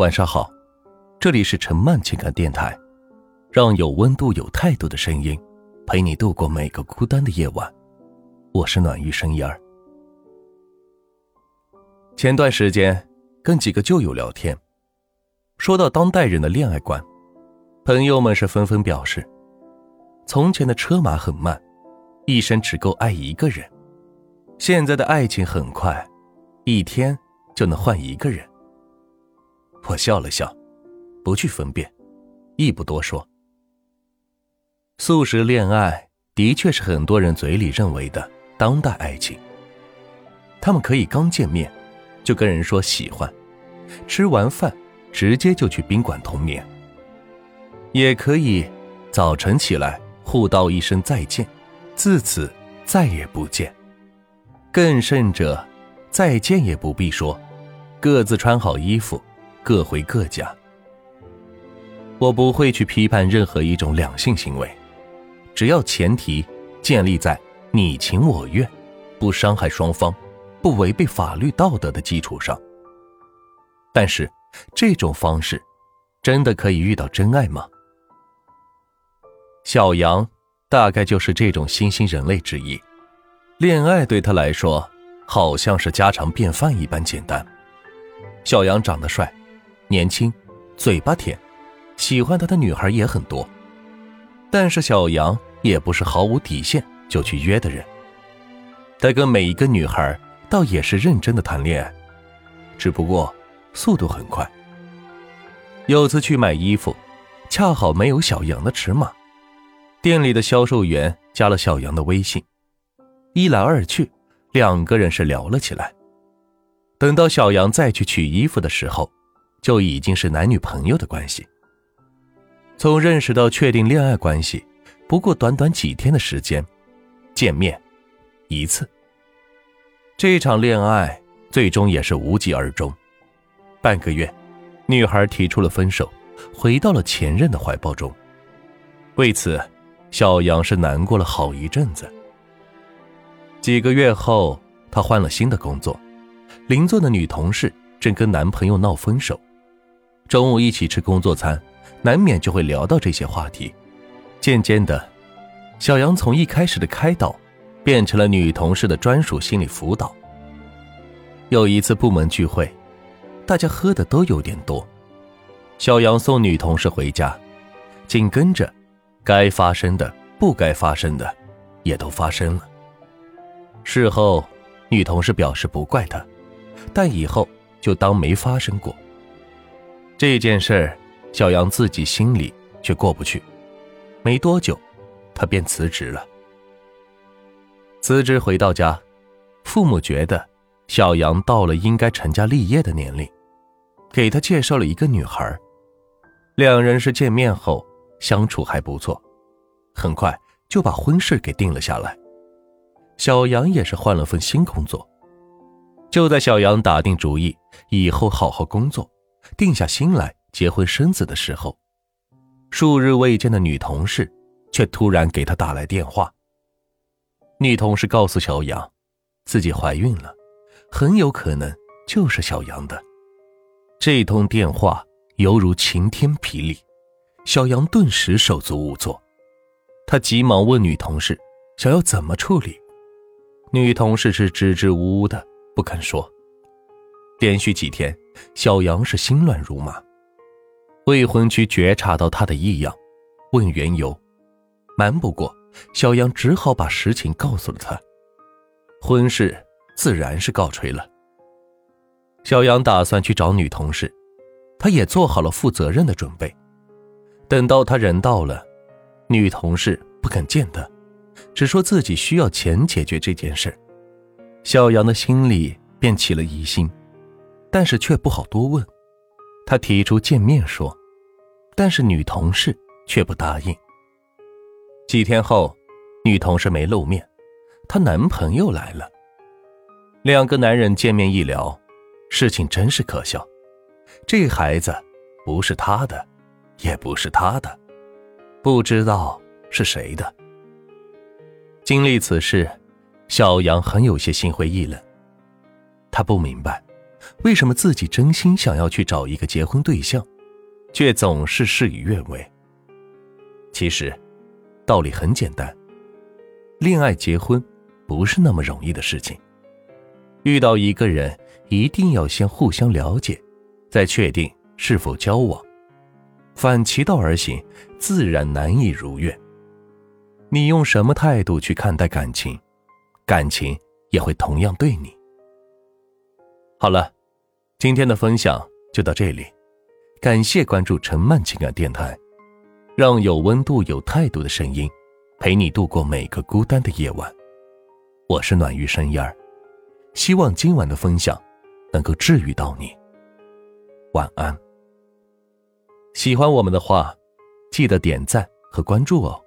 晚上好，这里是陈曼情感电台，让有温度、有态度的声音陪你度过每个孤单的夜晚。我是暖玉生烟儿。前段时间跟几个旧友聊天，说到当代人的恋爱观，朋友们是纷纷表示，从前的车马很慢，一生只够爱一个人；现在的爱情很快，一天就能换一个人。我笑了笑，不去分辨，亦不多说。素食恋爱的确是很多人嘴里认为的当代爱情。他们可以刚见面就跟人说喜欢，吃完饭直接就去宾馆同眠；也可以早晨起来互道一声再见，自此再也不见。更甚者，再见也不必说，各自穿好衣服。各回各家。我不会去批判任何一种两性行为，只要前提建立在你情我愿、不伤害双方、不违背法律道德的基础上。但是，这种方式真的可以遇到真爱吗？小杨大概就是这种新兴人类之一，恋爱对他来说好像是家常便饭一般简单。小杨长得帅。年轻，嘴巴甜，喜欢他的女孩也很多。但是小杨也不是毫无底线就去约的人，他跟每一个女孩倒也是认真的谈恋爱，只不过速度很快。有次去买衣服，恰好没有小杨的尺码，店里的销售员加了小杨的微信，一来二去，两个人是聊了起来。等到小杨再去取衣服的时候。就已经是男女朋友的关系。从认识到确定恋爱关系，不过短短几天的时间，见面一次。这场恋爱最终也是无疾而终。半个月，女孩提出了分手，回到了前任的怀抱中。为此，小杨是难过了好一阵子。几个月后，他换了新的工作，邻座的女同事正跟男朋友闹分手。中午一起吃工作餐，难免就会聊到这些话题。渐渐的，小杨从一开始的开导，变成了女同事的专属心理辅导。有一次部门聚会，大家喝的都有点多，小杨送女同事回家，紧跟着，该发生的、不该发生的，也都发生了。事后，女同事表示不怪他，但以后就当没发生过。这件事小杨自己心里却过不去。没多久，他便辞职了。辞职回到家，父母觉得小杨到了应该成家立业的年龄，给他介绍了一个女孩。两人是见面后相处还不错，很快就把婚事给定了下来。小杨也是换了份新工作。就在小杨打定主意以后好好工作。定下心来结婚生子的时候，数日未见的女同事却突然给他打来电话。女同事告诉小杨，自己怀孕了，很有可能就是小杨的。这通电话犹如晴天霹雳，小杨顿时手足无措。他急忙问女同事，想要怎么处理。女同事是支支吾吾的，不肯说。连续几天。小杨是心乱如麻，未婚妻觉察到他的异样，问缘由，瞒不过小杨，只好把实情告诉了他。婚事自然是告吹了。小杨打算去找女同事，他也做好了负责任的准备。等到他人到了，女同事不肯见他，只说自己需要钱解决这件事。小杨的心里便起了疑心。但是却不好多问，他提出见面说，但是女同事却不答应。几天后，女同事没露面，她男朋友来了。两个男人见面一聊，事情真是可笑，这孩子不是他的，也不是他的，不知道是谁的。经历此事，小杨很有些心灰意冷，他不明白。为什么自己真心想要去找一个结婚对象，却总是事与愿违？其实，道理很简单，恋爱结婚不是那么容易的事情。遇到一个人，一定要先互相了解，再确定是否交往。反其道而行，自然难以如愿。你用什么态度去看待感情，感情也会同样对你。好了，今天的分享就到这里，感谢关注陈曼情感电台，让有温度、有态度的声音陪你度过每个孤单的夜晚。我是暖玉生烟儿。希望今晚的分享能够治愈到你。晚安。喜欢我们的话，记得点赞和关注哦。